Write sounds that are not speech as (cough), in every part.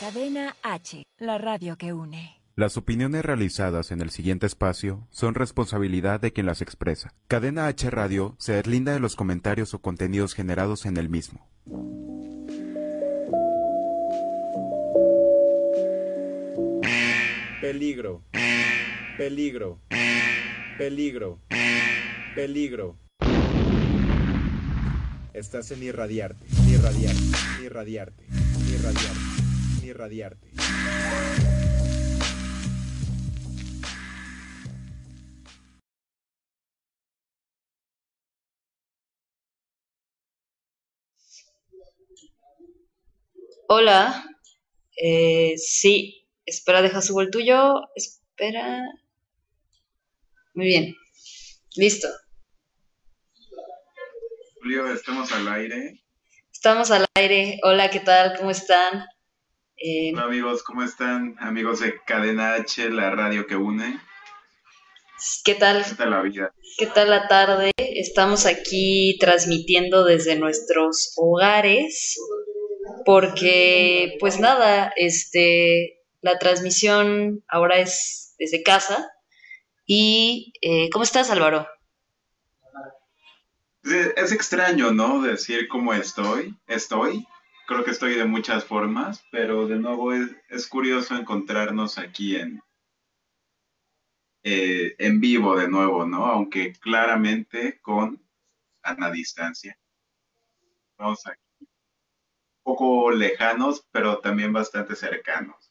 Cadena H, la radio que une. Las opiniones realizadas en el siguiente espacio son responsabilidad de quien las expresa. Cadena H Radio se deslinda de los comentarios o contenidos generados en el mismo. Peligro. Peligro. Peligro. Peligro. Estás en irradiarte, irradiarte, irradiarte, irradiarte, irradiarte. Hola. Eh, sí. Espera, deja subo el tuyo. Espera. Muy bien. Listo. Julio, estamos al aire. Estamos al aire. Hola, ¿qué tal? ¿Cómo están? Eh, Hola amigos, ¿cómo están? Amigos de Cadena H, la radio que une. ¿Qué tal? ¿Qué tal la vida? ¿Qué tal la tarde? Estamos aquí transmitiendo desde nuestros hogares porque pues nada, este la transmisión ahora es desde casa y eh, ¿cómo estás Álvaro? Es, es extraño, ¿no? Decir cómo estoy. Estoy. Creo que estoy de muchas formas, pero de nuevo es, es curioso encontrarnos aquí en, eh, en vivo de nuevo, ¿no? Aunque claramente con a distancia. Vamos aquí. Un poco lejanos, pero también bastante cercanos.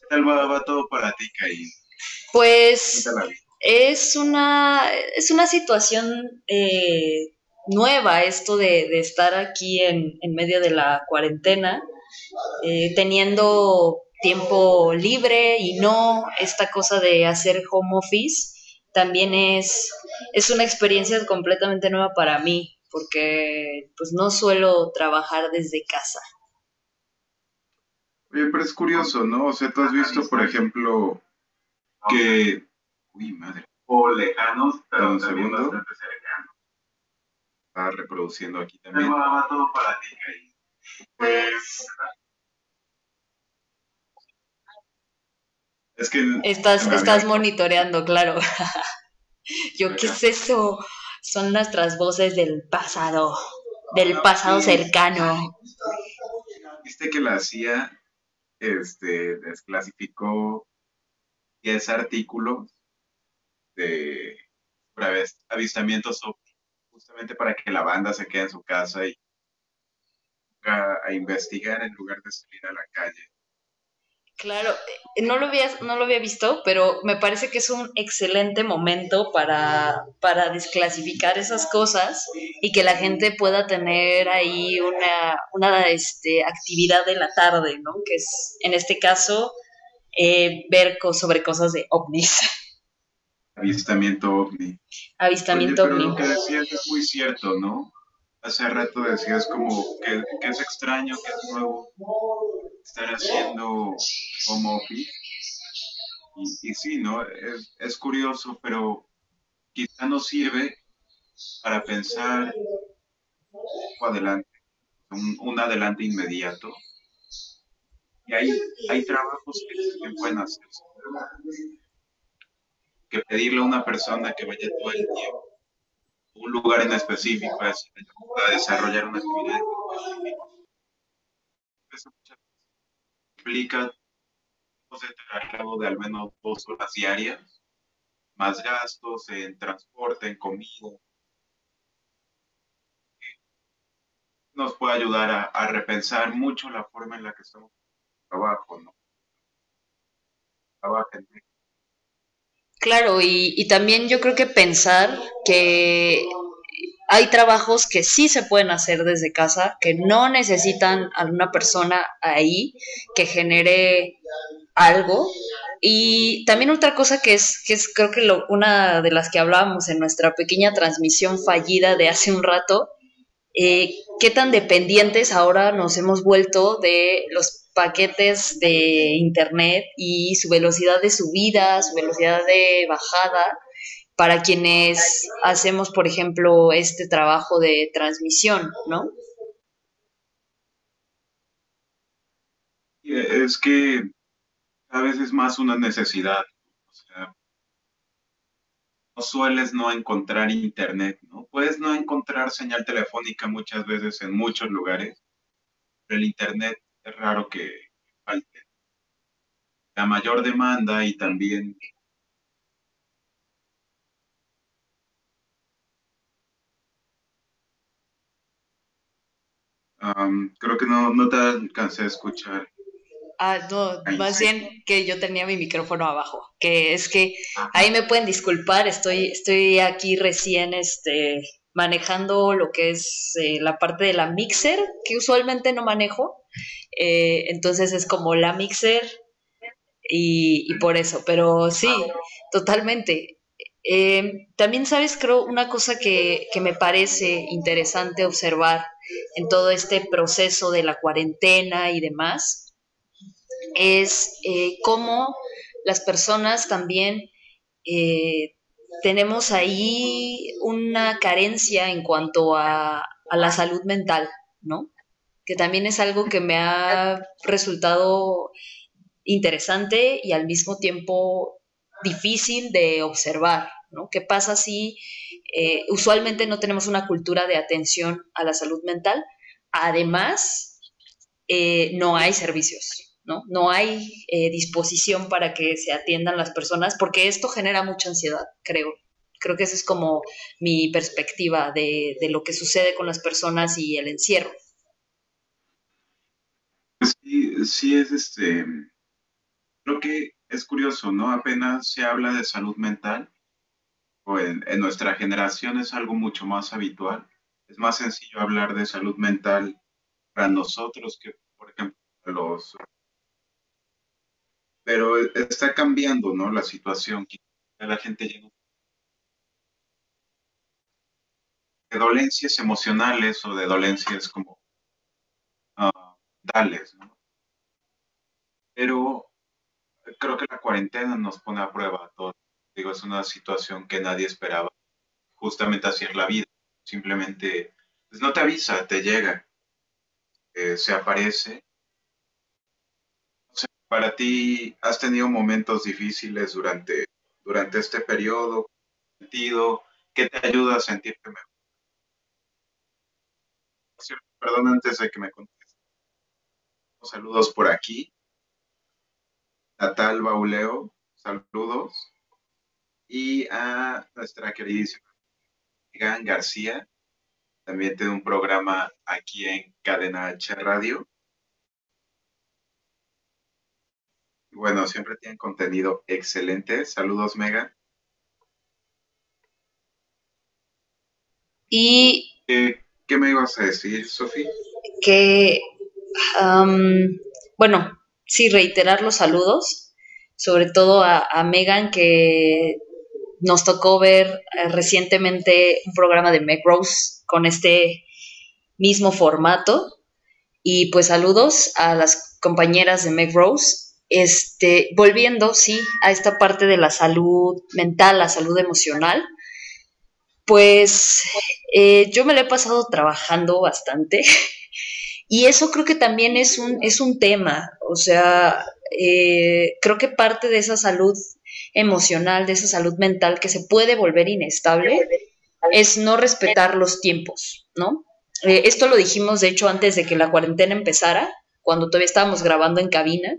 ¿Qué tal va, va todo para ti, Caín? Pues es una, es una situación eh, nueva esto de, de estar aquí en, en medio de la cuarentena, eh, teniendo tiempo libre y no esta cosa de hacer home office, también es, es una experiencia completamente nueva para mí, porque pues no suelo trabajar desde casa. Oye, pero es curioso, ¿no? O sea, tú has visto, por ejemplo, que... Uy, madre. O lejanos, pero un segundo. Está reproduciendo aquí también. va todo para ti, Pues... Es que... Estás, estás monitoreando, claro. (laughs) Yo, ¿qué es eso? Son nuestras voces del pasado, del pasado cercano. Viste que la CIA este, desclasificó 10 artículos de avistamientos justamente para que la banda se quede en su casa y a, a investigar en lugar de salir a la calle. Claro, eh, no lo había, no lo había visto, pero me parece que es un excelente momento para, para desclasificar esas cosas y que la gente pueda tener ahí una, una este, actividad de la tarde, ¿no? Que es, en este caso, eh, ver co- sobre cosas de ovnis, (laughs) Avistamiento ovni. avistamiento Oye, pero ovni. lo que decías es muy cierto, ¿no? Hace rato decías como que, que es extraño, que es nuevo estar haciendo home office. Y, y sí, ¿no? Es, es curioso, pero quizá nos sirve para pensar un adelante, un, un adelante inmediato. Y hay, hay trabajos que se pueden hacer. Que pedirle a una persona que vaya todo el tiempo a un lugar en específico a desarrollar una actividad. Eso implica de de al menos dos horas diarias, más gastos en transporte, en comida. Nos puede ayudar a, repensar mucho la forma en la que estamos trabajo, ¿no? En Claro, y, también yo creo que pensar que hay trabajos que sí se pueden hacer desde casa, que no necesitan a una persona ahí que genere algo. Y también otra cosa que es, que es creo que lo- una de las que hablábamos en nuestra pequeña transmisión fallida de hace un rato, eh, qué tan dependientes ahora nos hemos vuelto de los paquetes de internet y su velocidad de subida, su velocidad de bajada, para quienes hacemos, por ejemplo, este trabajo de transmisión, ¿no? es que a veces es más una necesidad. O sea, no sueles no encontrar internet, ¿no? Puedes no encontrar señal telefónica muchas veces en muchos lugares, pero el internet es raro que falte. La mayor demanda y también creo que no, no te alcancé a escuchar. Ah, no, más bien que yo tenía mi micrófono abajo, que es que ahí me pueden disculpar, estoy, estoy aquí recién este, manejando lo que es eh, la parte de la mixer, que usualmente no manejo, eh, entonces es como la mixer y, por eso, pero sí, totalmente. Eh, también sabes, creo, una cosa que, que me parece interesante observar en todo este proceso de la cuarentena y demás, es eh, cómo las personas también tenemos ahí una carencia en cuanto a, a, la salud mental, ¿no? Que también es algo que me ha resultado interesante y al mismo tiempo difícil de observar, ¿no? ¿Qué pasa si eh, usualmente no tenemos una cultura de atención a la salud mental? Además, no hay servicios, ¿no? No hay eh, disposición para que se atiendan las personas porque esto genera mucha ansiedad, creo. Creo que esa es como mi perspectiva de lo que sucede con las personas y el encierro. Sí, sí es este, creo que es curioso, ¿no? Apenas se habla de salud mental, o en, en nuestra generación es algo mucho más habitual. Es más sencillo hablar de salud mental para nosotros que, por ejemplo, los pero está cambiando, ¿no? La situación. La gente llena de dolencias emocionales o de dolencias como dales, ¿no? Pero creo que la cuarentena nos pone a prueba a todos. Digo, es una situación que nadie esperaba. Justamente así es la vida. Simplemente, pues no te avisa, te llega. Eh, se aparece para ti, ¿has tenido momentos difíciles durante, durante este periodo? Sentido, ¿Qué te ayuda a sentirte mejor? Perdón antes de que me contestes. Saludos por aquí. Natal Bauleo, saludos. Y a nuestra queridísima Gan García, también tiene un programa aquí en Cadena H Radio. Bueno, siempre tienen contenido excelente. Saludos, Mega. Y... ¿Qué, me ibas a decir, Sofía? Que, bueno, sí, reiterar los saludos, sobre todo a, Megan, que nos tocó ver eh, recientemente un programa de Meg Rose con este mismo formato. Y pues saludos a las compañeras de Meg Rose este, volviendo, sí, a esta parte de la salud mental, la salud emocional, pues eh, yo me lo he pasado trabajando bastante (laughs) y eso creo que también es un, es un tema, o sea, eh, creo que parte de esa salud emocional, de esa salud mental que se puede volver inestable, es no respetar los tiempos, ¿no? Eh, esto lo dijimos, de hecho, antes de que la cuarentena empezara, cuando todavía estábamos grabando en cabina,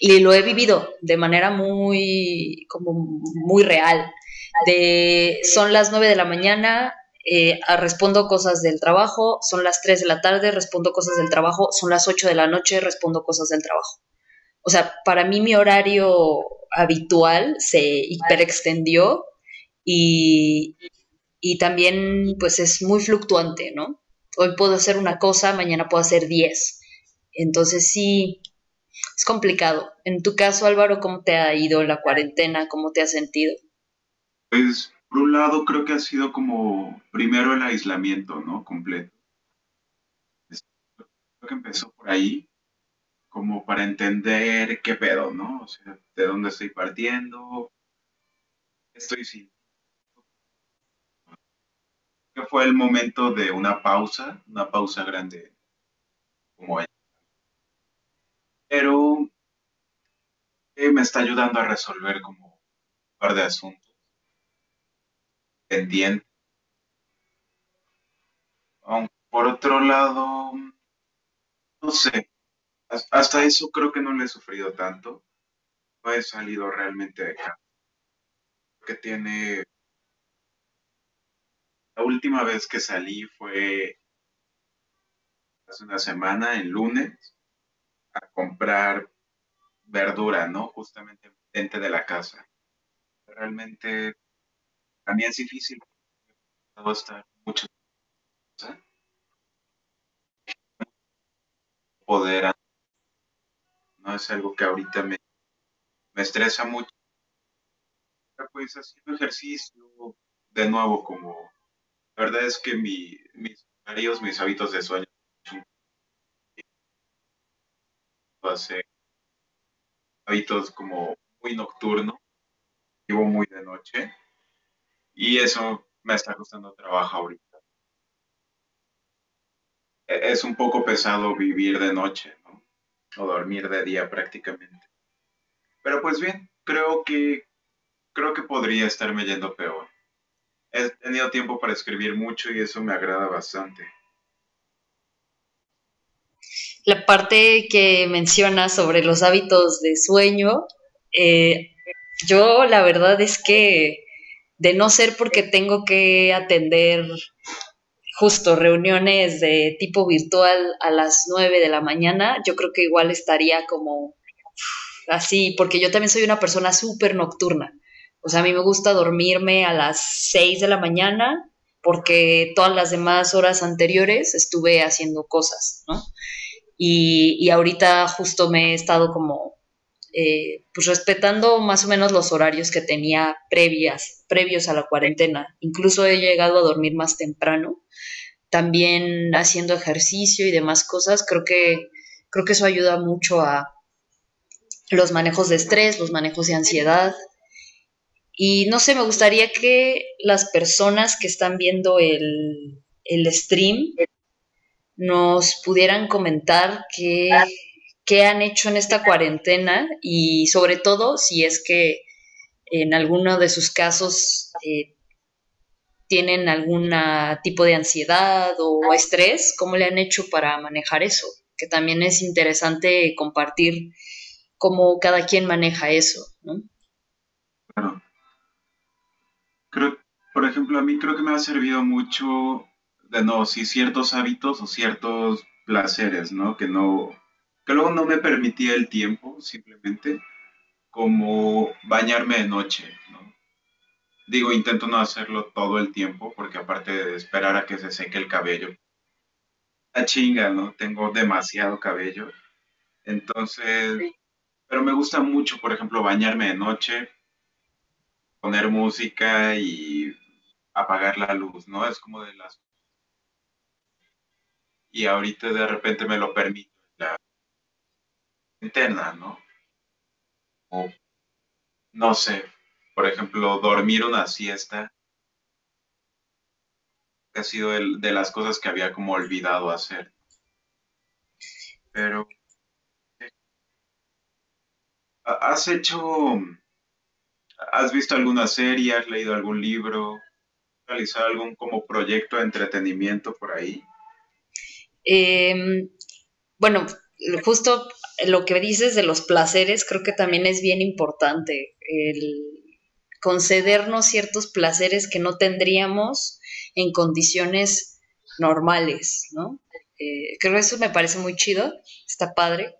y lo he vivido de manera muy, como muy real. De, son las 9 de la mañana, eh, respondo cosas del trabajo, son las 3 de la tarde, respondo cosas del trabajo, son las 8 de la noche, respondo cosas del trabajo. O sea, para mí mi horario habitual se hiperextendió y, y también pues es muy fluctuante, ¿no? Hoy puedo hacer una cosa, mañana puedo hacer 10. Entonces sí, es complicado. En tu caso, Álvaro, ¿cómo te ha ido la cuarentena? ¿Cómo te has sentido? Pues, por un lado, creo que ha sido como primero el aislamiento, ¿no? Completo. Creo que empezó por ahí, como para entender qué pedo, ¿no? O sea, de dónde estoy partiendo, estoy sin. Que fue el momento de una pausa, una pausa grande, como pero eh, me está ayudando a resolver como un par de asuntos pendientes. Aunque por otro lado, no sé, has- hasta eso creo que no le he sufrido tanto. No he salido realmente de casa. Que tiene, la última vez que salí fue hace una semana, el lunes, a comprar verdura, ¿no? Justamente enfrente de la casa. Realmente también es difícil. No estar mucho casa, poder, no es algo que ahorita me, me estresa mucho. Pues haciendo ejercicio, de nuevo, como la verdad es que mi, mis horarios, mis hábitos de sueño, hace hábitos como muy nocturno, vivo muy de noche y eso me está costando trabajo ahorita. E- Es un poco pesado vivir de noche, ¿no? O dormir de día prácticamente. Pero pues bien, creo que creo que podría estarme yendo peor. He tenido tiempo para escribir mucho y eso me agrada bastante. La parte que mencionas sobre los hábitos de sueño, eh, yo la verdad es que de no ser porque tengo que atender justo reuniones de tipo virtual a las 9 de la mañana, yo creo que igual estaría como así, porque yo también soy una persona súper nocturna. O sea, a mí me gusta dormirme a las 6 de la mañana porque todas las demás horas anteriores estuve haciendo cosas, ¿no? Y, y ahorita justo me he estado como eh, pues respetando más o menos los horarios que tenía previas, previos a la cuarentena. Incluso he llegado a dormir más temprano. También haciendo ejercicio y demás cosas, creo que, creo que eso ayuda mucho a los manejos de estrés, los manejos de ansiedad. Y no sé, me gustaría que las personas que están viendo el, el stream nos pudieran comentar qué, qué han hecho en esta cuarentena y sobre todo si es que en alguno de sus casos eh, tienen algún tipo de ansiedad o estrés, cómo le han hecho para manejar eso, que también es interesante compartir cómo cada quien maneja eso, ¿no? Claro. Creo, por ejemplo, a mí creo que me ha servido mucho, de no, sí, ciertos hábitos o ciertos placeres, ¿no? Que no, que luego no me permitía el tiempo, simplemente, como bañarme de noche, ¿no? Digo, intento no hacerlo todo el tiempo, porque aparte de esperar a que se seque el cabello, la chinga, ¿no? Tengo demasiado cabello. Entonces, pero me gusta mucho, por ejemplo, bañarme de noche, poner música y apagar la luz, ¿no? Es como de las... Y ahorita de repente me lo permito, la interna, ¿no? O, no sé, por ejemplo, dormir una siesta, ha sido de las cosas que había como olvidado hacer. Pero, ¿ha- ¿has hecho, has visto alguna serie, has leído algún libro, realizado algún como proyecto de entretenimiento por ahí? Eh, bueno, justo lo que dices de los placeres creo que también es bien importante, el concedernos ciertos placeres que no tendríamos en condiciones normales, ¿no? Eh, creo que eso me parece muy chido, está padre.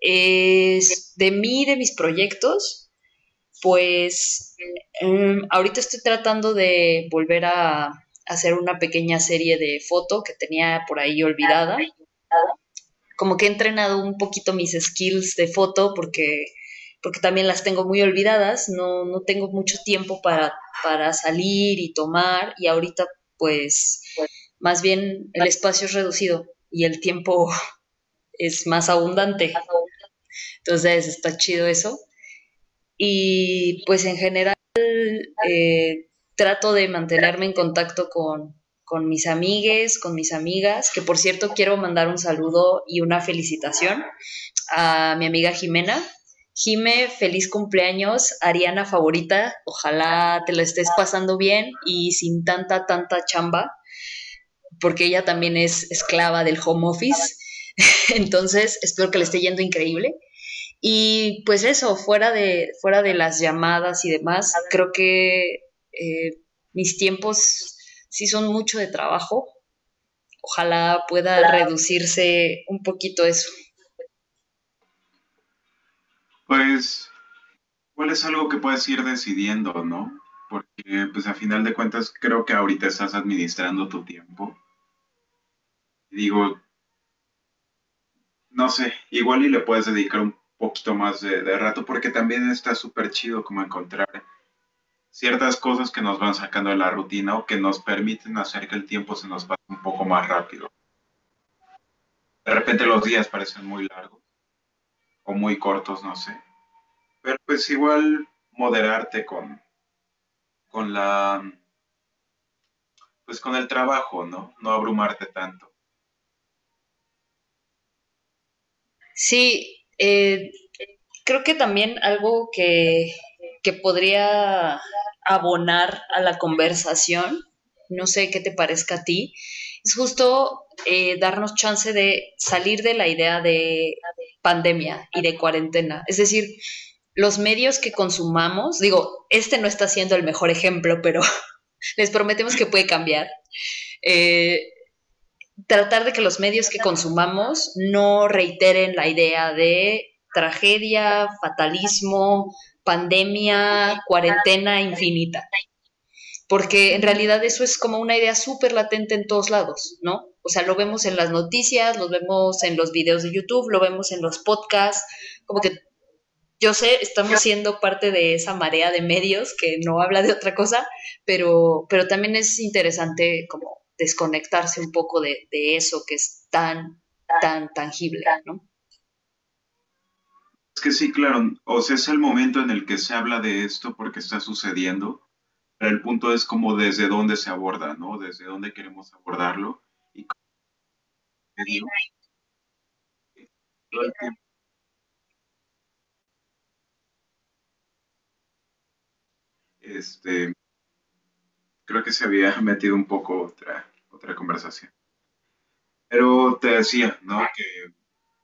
Es de mí, de mis proyectos, pues em, ahorita estoy tratando de volver a hacer una pequeña serie de foto que tenía por ahí olvidada. Como que he entrenado un poquito mis skills de foto porque, porque también las tengo muy olvidadas, no, no tengo mucho tiempo para, para salir y tomar y ahorita pues más bien el espacio es reducido y el tiempo (laughs) es más abundante. Entonces está chido eso. Y pues en general eh, trato de mantenerme en contacto con, con mis amigues, con mis amigas, que por cierto quiero mandar un saludo y una felicitación a mi amiga Jimena. Jime, feliz cumpleaños, Ariana favorita, ojalá te lo estés pasando bien y sin tanta, tanta chamba, porque ella también es esclava del home office, (laughs) entonces espero que le esté yendo increíble. Y pues eso, fuera de, fuera de las llamadas y demás, creo que eh, mis tiempos sí son mucho de trabajo. Ojalá pueda reducirse un poquito eso. Pues, ¿cuál es algo que puedes ir decidiendo, no? Porque, pues, a final de cuentas, creo que ahorita estás administrando tu tiempo. Digo, no sé, igual y le puedes dedicar un poquito más de, de rato, porque también está súper chido como encontrar ciertas cosas que nos van sacando de la rutina o que nos permiten hacer que el tiempo se nos pase un poco más rápido. De repente los días parecen muy largos o muy cortos, no sé. Pero pues igual moderarte con, con la, pues con el trabajo, ¿no? No abrumarte tanto. Sí, eh, creo que también algo que, que podría abonar a la conversación, no sé qué te parezca a ti, es justo eh, darnos chance de salir de la idea de pandemia y de cuarentena. Es decir, los medios que consumamos, digo, este no está siendo el mejor ejemplo, pero (laughs) les prometemos que puede cambiar. Eh, tratar de que los medios que consumamos no reiteren la idea de tragedia, fatalismo, pandemia, cuarentena infinita. Porque en realidad eso es como una idea súper latente en todos lados, ¿no? O sea, lo vemos en las noticias, lo vemos en los videos de YouTube, lo vemos en los podcasts, como que yo sé, estamos siendo parte de esa marea de medios que no habla de otra cosa, pero, pero también es interesante como desconectarse un poco de, de eso que es tan, tan tangible, ¿no? Es que sí, claro, o sea, es el momento en el que se habla de esto porque está sucediendo, pero el punto es como desde dónde se aborda, ¿no? Desde dónde queremos abordarlo y tiempo. Este, creo que se había (laughs) metido un poco otra, otra conversación. Pero te decía, ¿no? Que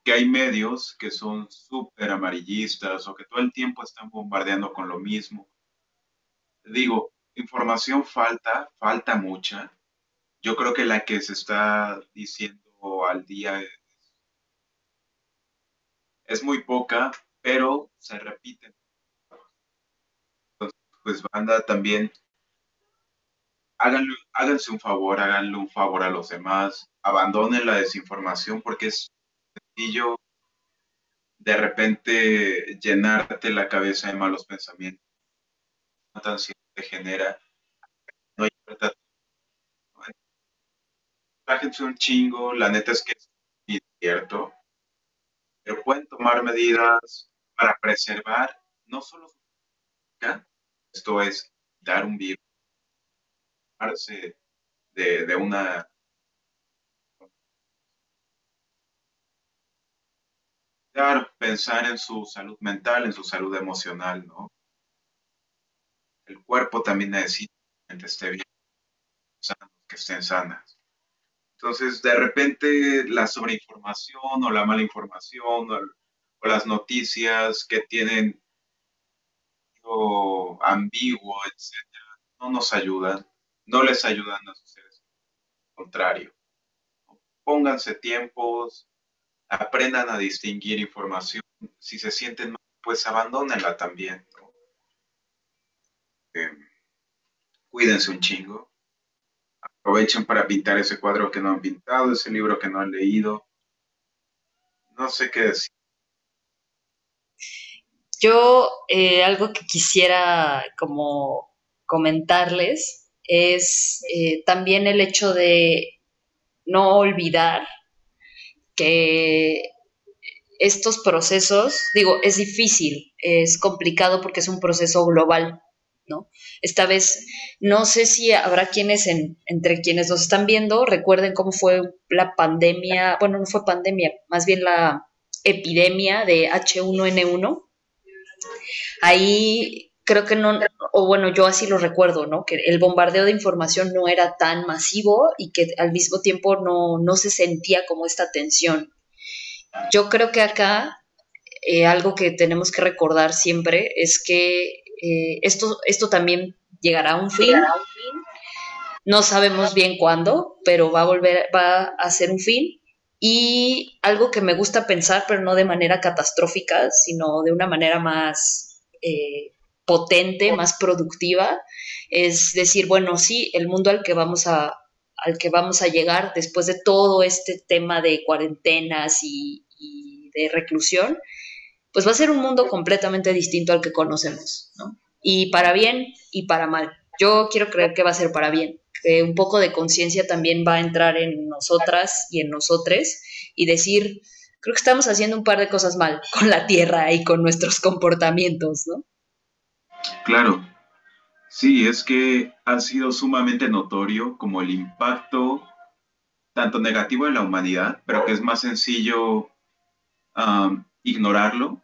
que hay medios que son súper amarillistas o que todo el tiempo están bombardeando con lo mismo. Digo, información falta, falta mucha. Yo creo que la que se está diciendo al día es, muy poca, pero se repite. Pues banda también, háganse un favor, háganle un favor a los demás, abandonen la desinformación porque es yo de repente llenarte la cabeza de malos pensamientos. Una ansiedad te genera. No hay verdad. Bájense un chingo, la neta es que es cierto, pero pueden tomar medidas para preservar no solo su esto es dar un virus, de, de una Pensar en su salud mental, en su salud emocional, ¿no? El cuerpo también necesita que esté bien, que estén sanas. Entonces, de repente, la sobreinformación o la mala información o, las noticias que tienen o ambiguo, etcétera, no nos ayudan, no les ayudan a sus seres. Al contrario, pónganse tiempos, aprendan a distinguir información. Si se sienten mal, pues abandónenla también. Eh, cuídense un chingo. Aprovechen para pintar ese cuadro que no han pintado, ese libro que no han leído. No sé qué decir. Yo eh, algo que quisiera como comentarles es eh, también el hecho de no olvidar que estos procesos, digo, es difícil, es complicado porque es un proceso global, ¿no? Esta vez no sé si habrá quienes entre quienes nos están viendo recuerden cómo fue la pandemia, bueno, no fue pandemia, más bien la epidemia de H1N1. Ahí creo que no, o bueno, yo así lo recuerdo, ¿no? Que el bombardeo de información no era tan masivo y que al mismo tiempo no, no se sentía como esta tensión. Yo creo que acá eh, algo que tenemos que recordar siempre es que eh, esto, esto también llegará a un fin. No sabemos bien cuándo, pero va a volver, va a ser un fin. Y algo que me gusta pensar, pero no de manera catastrófica, sino de una manera más eh, potente, más productiva, es decir, bueno, sí, el mundo al que vamos a, al que vamos a llegar después de todo este tema de cuarentenas y, de reclusión, pues va a ser un mundo completamente distinto al que conocemos, ¿no? Y para bien y para mal. Yo quiero creer que va a ser para bien, que un poco de conciencia también va a entrar en nosotras y en nosotres y decir, creo que estamos haciendo un par de cosas mal con la tierra y con nuestros comportamientos, ¿no? Claro, sí, es que ha sido sumamente notorio como el impacto tanto negativo en la humanidad, pero que es más sencillo ignorarlo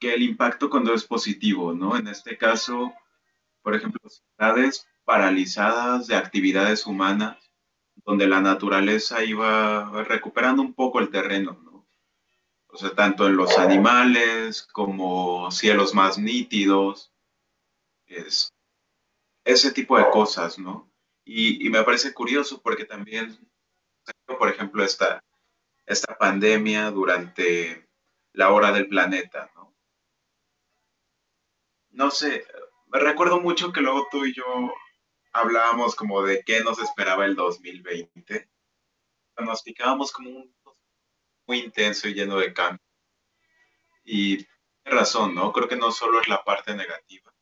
que el impacto cuando es positivo, ¿no? En este caso, por ejemplo, ciudades paralizadas de actividades humanas, donde la naturaleza iba recuperando un poco el terreno, ¿no? O sea, tanto en los animales como cielos más nítidos, es, ese tipo de cosas, ¿no? Y, me parece curioso porque también, por ejemplo, esta, esta pandemia durante la hora del planeta, ¿no? No sé, me recuerdo mucho que luego tú y yo hablábamos como de qué nos esperaba el 2020. Nos picábamos como un muy intenso y lleno de cambios. Y tiene razón, ¿no? Creo que no solo es la parte negativa,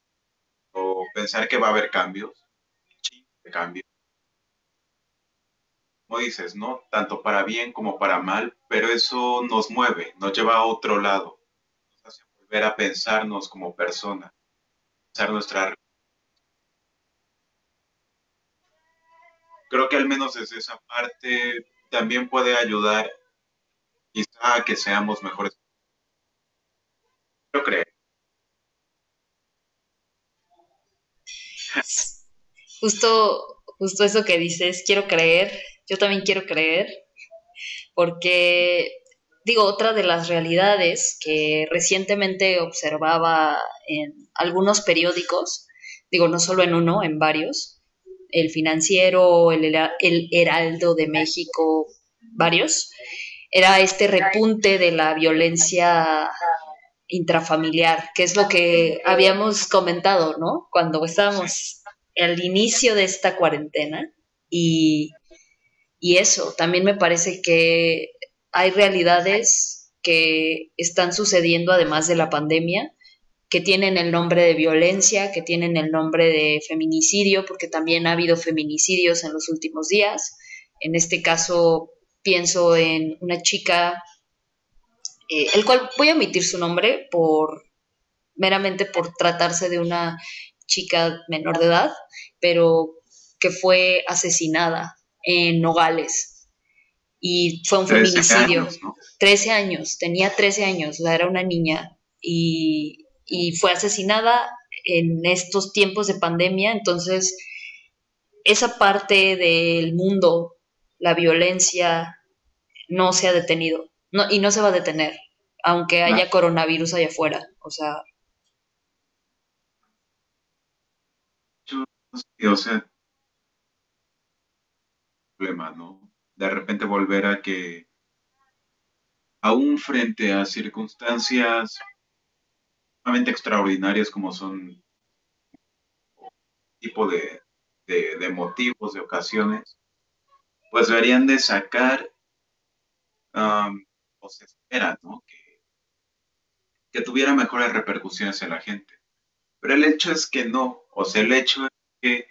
o pensar que va a haber cambios, de cambios. Como dices, ¿no? Tanto para bien como para mal, pero eso nos mueve, nos lleva a otro lado, nos hace volver a pensarnos como personas, pensar nuestra creo que al menos desde esa parte también puede ayudar quizá a que seamos mejores. Yo creo. Justo, justo eso que dices, quiero creer, yo también quiero creer, porque digo, otra de las realidades que recientemente observaba en algunos periódicos, digo, no solo en uno, en varios, el financiero, el, el Heraldo de México, varios, era este repunte de la violencia intrafamiliar, que es lo que habíamos comentado, ¿no? Cuando estábamos al inicio de esta cuarentena y, y eso, también me parece que hay realidades que están sucediendo además de la pandemia, que tienen el nombre de violencia, que tienen el nombre de feminicidio, porque también ha habido feminicidios en los últimos días. En este caso, pienso en una chica, eh, el cual voy a omitir su nombre por meramente por tratarse de una chica menor de edad, pero que fue asesinada en Nogales. Y fue un feminicidio. 13 años, tenía 13 años, o sea, era una niña. Y, y fue asesinada en estos tiempos de pandemia. Entonces, esa parte del mundo, la violencia, no se ha detenido. No, y no se va a detener, aunque haya coronavirus allá afuera. O sea, o sea, problema, ¿no? De repente volver a que, aún frente a circunstancias realmente extraordinarias como son tipo de, de, motivos, de ocasiones, pues deberían de sacar, se espera, ¿no? Que, tuviera mejores repercusiones en la gente. Pero el hecho es que no, o sea, el hecho es que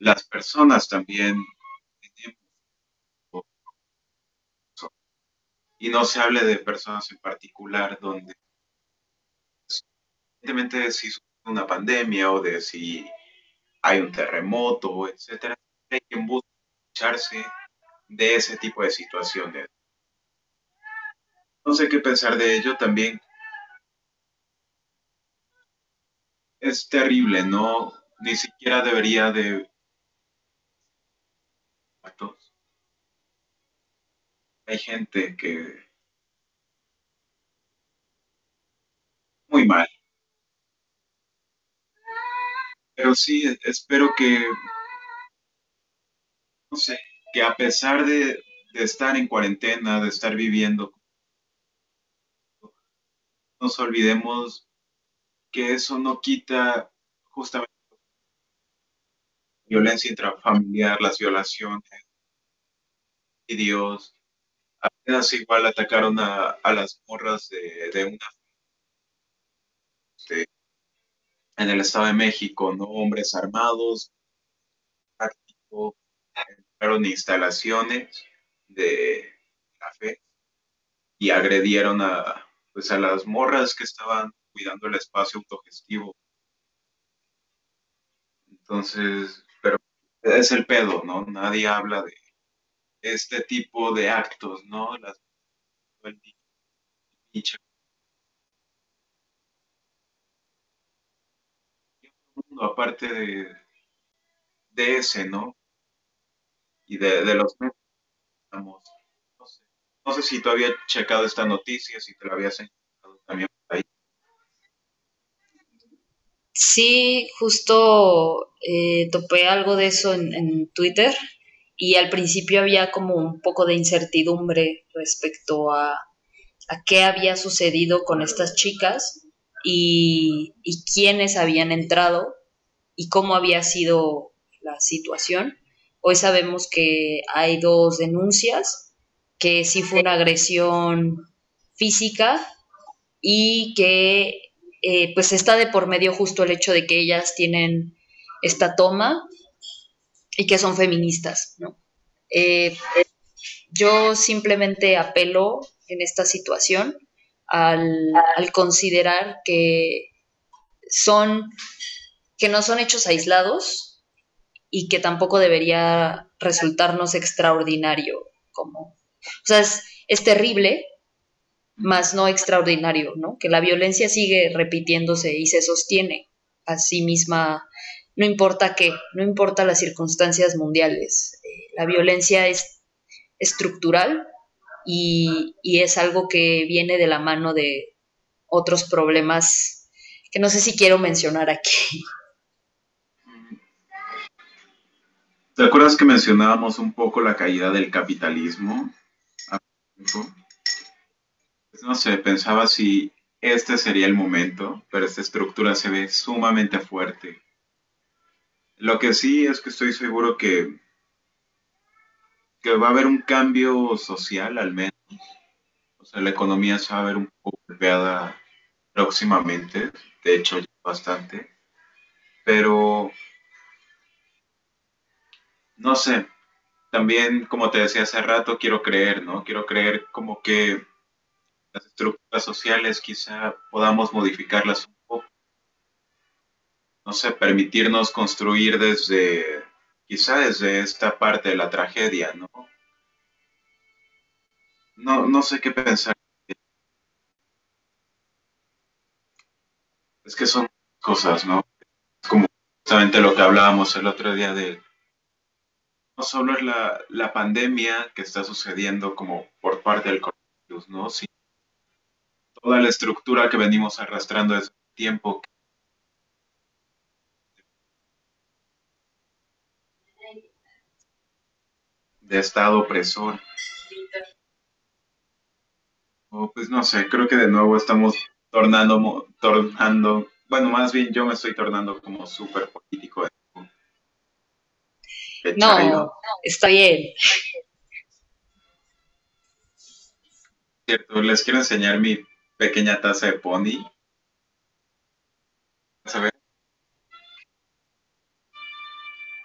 las personas también y no se hable de personas en particular donde evidentemente si una pandemia o de si hay un terremoto, etcétera. Hay quien busca escucharse de ese tipo de situaciones. No sé qué pensar de ello también. Es terrible, ¿no? Ni siquiera debería de... Hay gente que... Muy mal. Pero sí, espero que, no sé, que a pesar de, de estar en cuarentena, de estar viviendo, nos olvidemos que eso no quita justamente la violencia intrafamiliar, las violaciones, y Dios. Apenas igual atacaron a, a las morras de, de una este, en el Estado de México, ¿no? Hombres armados, entraron instalaciones de café y agredieron a, pues, a las morras que estaban cuidando el espacio autogestivo. Entonces, pero es el pedo, ¿no? Nadie habla de este tipo de actos, ¿no? Las, el dicho aparte de, de ese, ¿no? Y de, de los no sé si tú habías checado esta noticia, si te la habías encontrado también por ahí. Sí, justo eh, topé algo de eso en, en Twitter y al principio había como un poco de incertidumbre respecto a, a qué había sucedido con estas chicas y, y quiénes habían entrado y cómo había sido la situación. Hoy sabemos que hay dos denuncias, que sí fue una agresión física y que eh, pues está de por medio justo el hecho de que ellas tienen esta toma y que son feministas, ¿no? Eh, yo simplemente apelo en esta situación al, al considerar que son que no son hechos aislados y que tampoco debería resultarnos extraordinario como o sea es, es terrible más no extraordinario no que la violencia sigue repitiéndose y se sostiene a sí misma no importa qué no importa las circunstancias mundiales. Eh, la violencia es estructural y, y es algo que viene de la mano de otros problemas que no sé si quiero mencionar aquí. ¿Te acuerdas que mencionábamos un poco la caída del capitalismo? Pues no sé, pensaba si este sería el momento, pero esta estructura se ve sumamente fuerte. Lo que sí es que estoy seguro que, que va a haber un cambio social al menos. O sea, la economía se va a ver un poco golpeada próximamente, de hecho ya bastante. Pero no sé, también como te decía hace rato, quiero creer, ¿no? Quiero creer como que las estructuras sociales quizá podamos modificarlas un poco. No sé, permitirnos construir desde, quizá desde esta parte de la tragedia, ¿no? No, no sé qué pensar. Es que son cosas, ¿no? Es como justamente lo que hablábamos el otro día de no solo es la, la pandemia que está sucediendo como por parte del coronavirus, ¿no? Sino toda la estructura que venimos arrastrando desde tiempo. de estado opresor. Oh, pues no sé, creo que de nuevo estamos tornando, tornando, bueno, más bien yo me estoy tornando como súper político no, está bien. Cierto, les quiero enseñar mi pequeña taza de pony. ¿Vas a ver?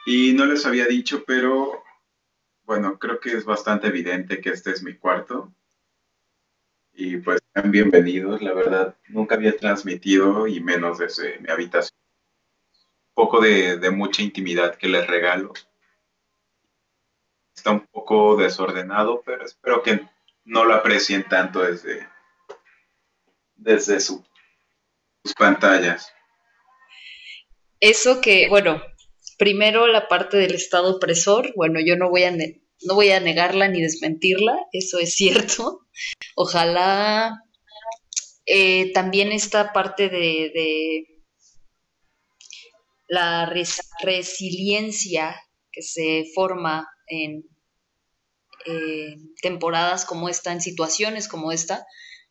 Y no les había dicho, pero bueno, creo que es bastante evidente que este es mi cuarto. Y pues bienvenidos, la verdad. Nunca había transmitido y menos desde mi habitación. Un poco de, de mucha intimidad que les regalo. Está un poco desordenado, pero espero que no lo aprecien tanto desde, desde su- sus pantallas. Eso que, bueno, primero la parte del Estado opresor, bueno, yo no voy a, no voy a negarla ni desmentirla, eso es cierto. Ojalá eh, también esta parte de, de la res- resiliencia que se forma en temporadas como esta, en situaciones como esta,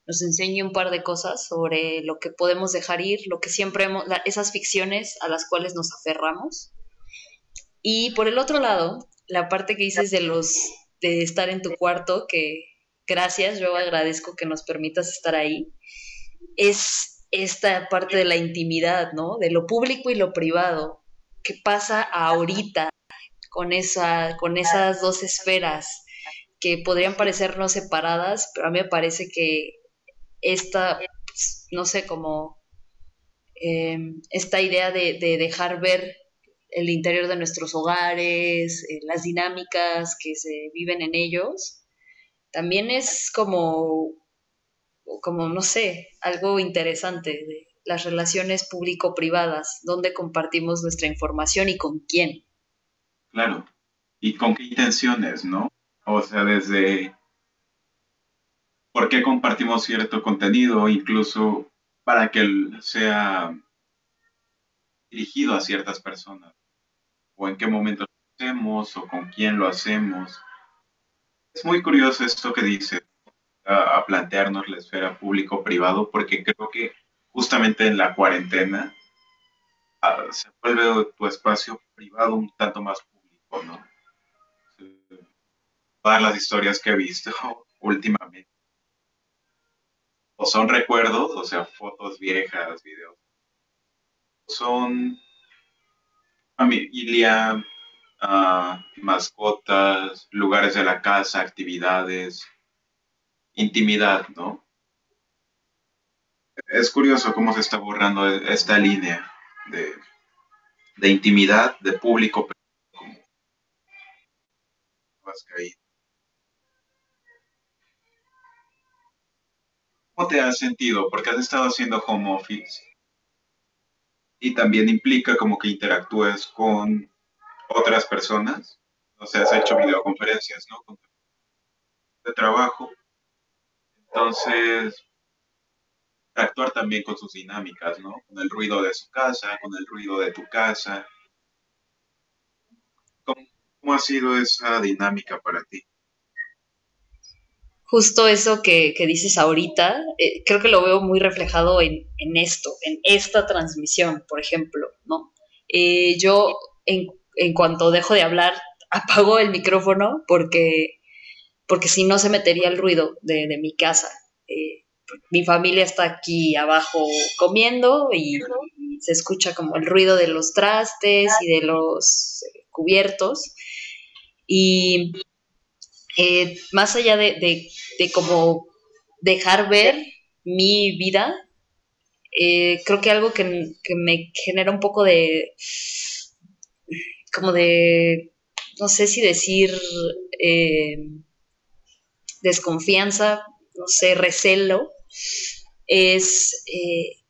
nos enseñe un par de cosas sobre lo que podemos dejar ir, lo que siempre hemos, esas ficciones a las cuales nos aferramos. Y por el otro lado, la parte que dices de los de estar en tu cuarto, que gracias, yo agradezco que nos permitas estar ahí, es esta parte de la intimidad, ¿no? De lo público y lo privado. ¿Qué pasa ahorita con esa, con esas dos esferas que podrían parecernos separadas, pero a mí me parece que esta, pues, no sé, como eh, esta idea de, de dejar ver el interior de nuestros hogares, eh, las dinámicas que se viven en ellos, también es como, como, no sé, algo interesante de las relaciones público-privadas, donde compartimos nuestra información y con quién. Claro. ¿Y con qué intenciones, no? O sea, desde por qué compartimos cierto contenido, incluso para que sea dirigido a ciertas personas, o en qué momento lo hacemos, o con quién lo hacemos. Es muy curioso esto que dice, a, a plantearnos la esfera público-privado, porque creo que justamente en la cuarentena ah, se vuelve tu espacio privado un tanto más público, ¿no? Todas las historias que he visto (laughs) últimamente o son recuerdos, o sea, fotos viejas, videos, son familia, ah, mascotas, lugares de la casa, actividades, intimidad, ¿no? Es curioso cómo se está borrando esta línea de, de intimidad, de público, has. ¿Cómo te has sentido? Porque has estado haciendo home office y también implica como que interactúes con otras personas. O sea, has hecho videoconferencias, ¿no? De trabajo. Entonces, interactuar también con sus dinámicas, ¿no? Con el ruido de su casa, con el ruido de tu casa. ¿Cómo, ha sido esa dinámica para ti? Justo eso que, que dices ahorita, eh, creo que lo veo muy reflejado en, en esto, en esta transmisión, por ejemplo, ¿no? Eh, yo, en, en cuanto dejo de hablar, (laughs) apago el micrófono porque, porque si no se metería el ruido de, de mi casa. Eh, mi familia está aquí abajo comiendo y, y, se escucha como el ruido de los trastes y de los eh, cubiertos. Y eh, más allá de, de, de, como dejar ver mi vida, eh, creo que algo que, que, me genera un poco de, como de, no sé si decir, eh, desconfianza, no sé, recelo, es eh,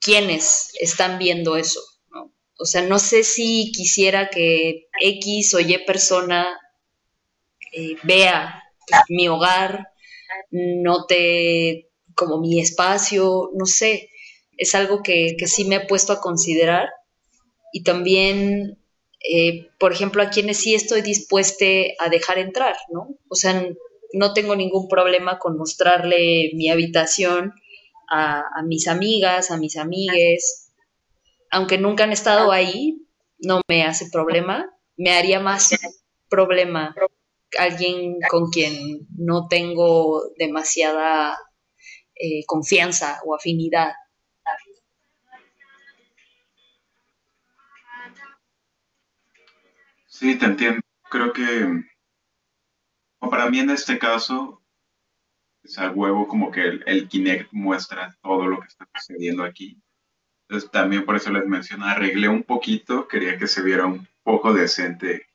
quienes están viendo eso. O sea, no sé si quisiera que X o Y persona eh, vea pues, mi hogar, note como mi espacio, no sé, es algo que, que sí me he puesto a considerar y también, eh, por ejemplo, a quienes sí estoy dispuesta a dejar entrar, ¿no? O sea, no tengo ningún problema con mostrarle mi habitación a, a mis amigas, a mis amigues, aunque nunca han estado ahí, no me hace problema, me haría más problema alguien con quien no tengo demasiada eh, confianza o afinidad. Sí, te entiendo. Creo que para mí en este caso es a huevo como que el, el Kinect muestra todo lo que está sucediendo aquí. Entonces también por eso les menciono, arreglé un poquito, quería que se viera un poco decente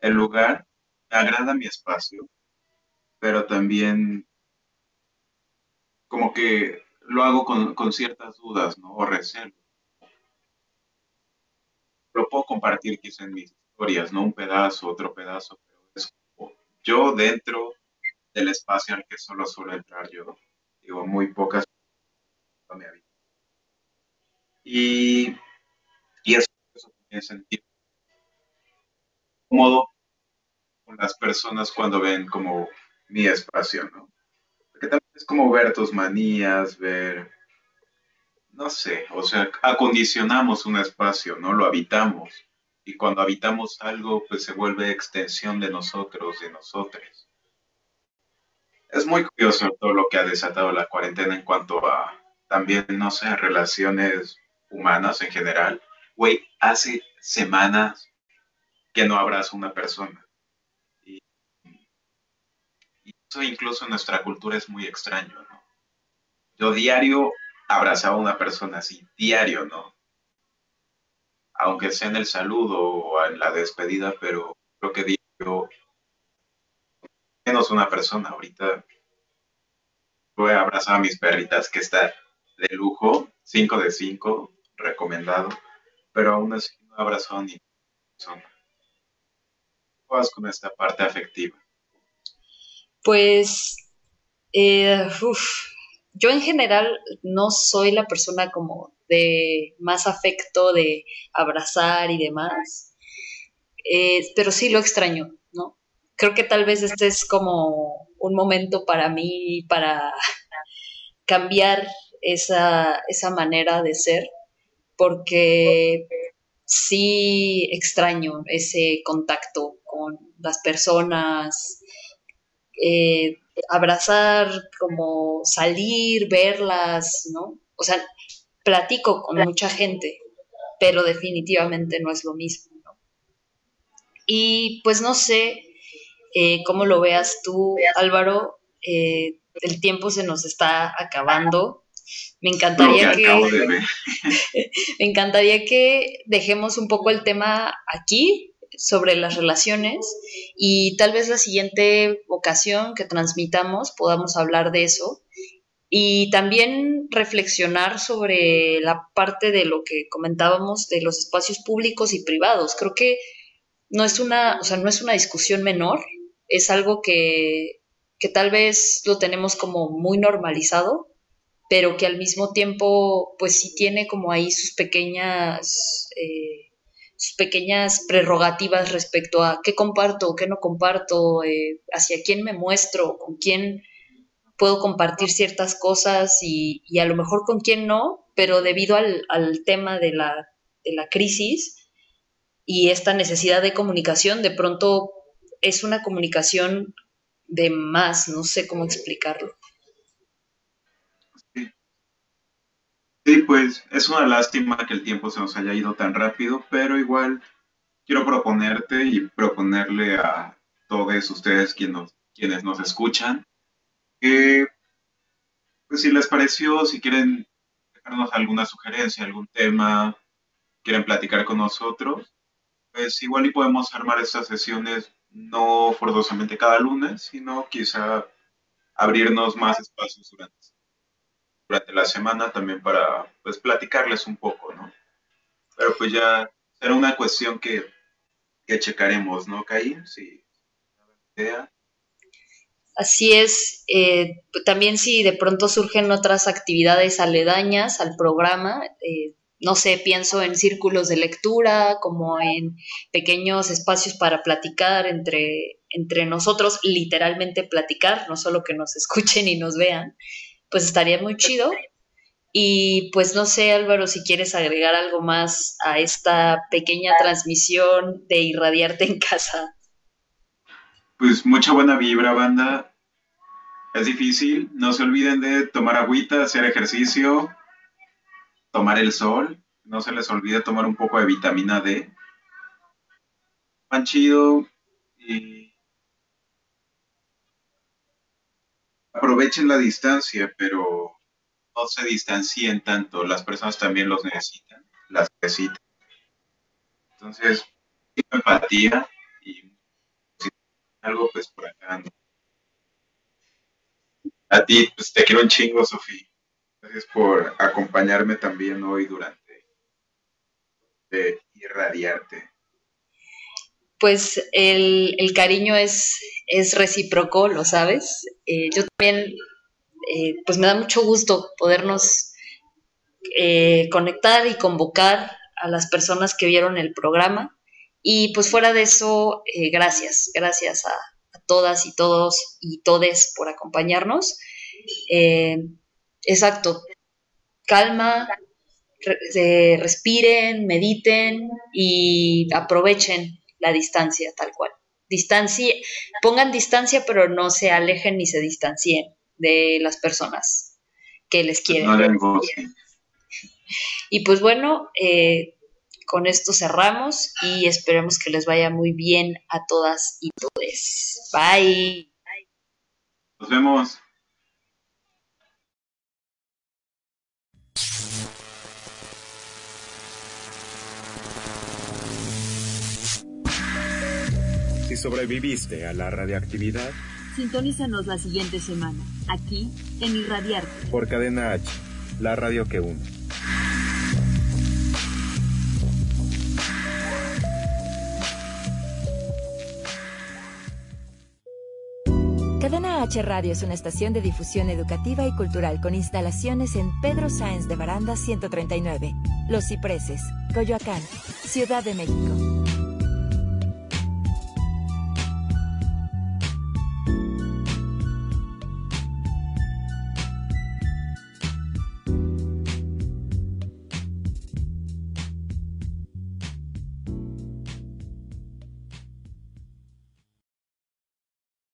el lugar. Me agrada mi espacio, pero también como que lo hago con, con ciertas dudas, ¿no? O reservas. Lo puedo compartir quizá en mis historias, ¿no? Un pedazo, otro pedazo, pero es yo dentro del espacio al que solo suelo entrar yo. Digo, muy pocas me habitan. Y, y eso, eso también sentir cómodo con las personas cuando ven como mi espacio, ¿no? Porque también es como ver tus manías, ver, no sé, o sea, acondicionamos un espacio, ¿no? Lo habitamos. Y cuando habitamos algo, pues se vuelve extensión de nosotros, de nosotros. Es muy curioso todo lo que ha desatado la cuarentena en cuanto a también, no sé, relaciones humanas en general. Güey, hace semanas que no abrazo a una persona. Y, eso incluso en nuestra cultura es muy extraño, ¿no? Yo diario abrazaba a una persona así, diario, ¿no? Aunque sea en el saludo o en la despedida, pero creo que diario menos una persona. Ahorita voy a abrazar a mis perritas, que está de lujo, 5 de 5, recomendado, pero aún así no abrazo a ni persona. ¿Cómo vas con esta parte afectiva? Pues, eh, yo en general no soy la persona como de más afecto, de abrazar y demás, eh, pero sí lo extraño, ¿no? Creo que tal vez este es como un momento para mí para (laughs) cambiar esa, esa manera de ser, porque sí extraño ese contacto con las personas, eh, abrazar, como salir, verlas, ¿no? O sea, platico con mucha gente, pero definitivamente no es lo mismo, ¿no? Y pues no sé eh, cómo lo veas tú, Álvaro, eh, el tiempo se nos está acabando. Me encantaría que de (laughs) me encantaría que dejemos un poco el tema aquí sobre las relaciones y tal vez la siguiente ocasión que transmitamos podamos hablar de eso y también reflexionar sobre la parte de lo que comentábamos de los espacios públicos y privados. Creo que no es una, o sea, no es una discusión menor, es algo que, que tal vez lo tenemos como muy normalizado, pero que al mismo tiempo, pues sí tiene como ahí sus pequeñas, eh, sus pequeñas prerrogativas respecto a qué comparto, qué no comparto, eh, hacia quién me muestro, con quién puedo compartir ciertas cosas y, y a lo mejor con quién no, pero debido al, al tema de la, de la crisis y esta necesidad de comunicación, de pronto es una comunicación de más, no sé cómo explicarlo. Sí, pues es una lástima que el tiempo se nos haya ido tan rápido, pero igual quiero proponerte y proponerle a todos ustedes quienes nos, quienes nos escuchan que, pues si les pareció, si quieren dejarnos alguna sugerencia, algún tema, quieren platicar con nosotros, pues igual y podemos armar estas sesiones no forzosamente cada lunes, sino quizá abrirnos más espacios durante, durante la semana también para pues platicarles un poco, ¿no? Pero pues ya será una cuestión que, que checaremos, ¿no, Caí? Si idea. Así es, eh, también si de pronto surgen otras actividades aledañas al programa, eh, no sé, pienso en círculos de lectura, como en pequeños espacios para platicar entre, entre nosotros, literalmente platicar, no solo que nos (laughs) escuchen y nos vean, pues estaría muy chido. Y pues no sé, Álvaro, si quieres agregar algo más a esta pequeña transmisión de irradiarte en casa. Pues mucha buena vibra, banda. Es difícil. No se olviden de tomar agüita, hacer ejercicio, tomar el sol. No se les olvide tomar un poco de vitamina D. Pan chido y aprovechen la distancia, pero no se distancien tanto. Las personas también los necesitan, las necesitan. Entonces, empatía y algo pues por acá. A ti, pues te quiero un chingo, Sofía. Gracias por acompañarme también hoy durante irradiarte. Pues el, cariño es, recíproco, lo sabes. Eh, yo también, eh, pues me da mucho gusto podernos eh, conectar y convocar a las personas que vieron el programa. Y pues fuera de eso, gracias, gracias a, todas y todos y todes por acompañarnos. Exacto. Calma, respiren, mediten y aprovechen la distancia tal cual. Distancia, pongan distancia, pero no se alejen ni se distancien de las personas que les quieren. y pues bueno, eh, con esto cerramos y esperemos que les vaya muy bien a todas y todes. Bye. Nos vemos. Si sobreviviste a la radioactividad, sintonízanos la siguiente semana, aquí en Irradiarte. Por Cadena H, la radio que une. Cadena H Radio es una estación de difusión educativa y cultural con instalaciones en Pedro Sáenz de Baranda 139, Los Cipreses, Coyoacán, Ciudad de México.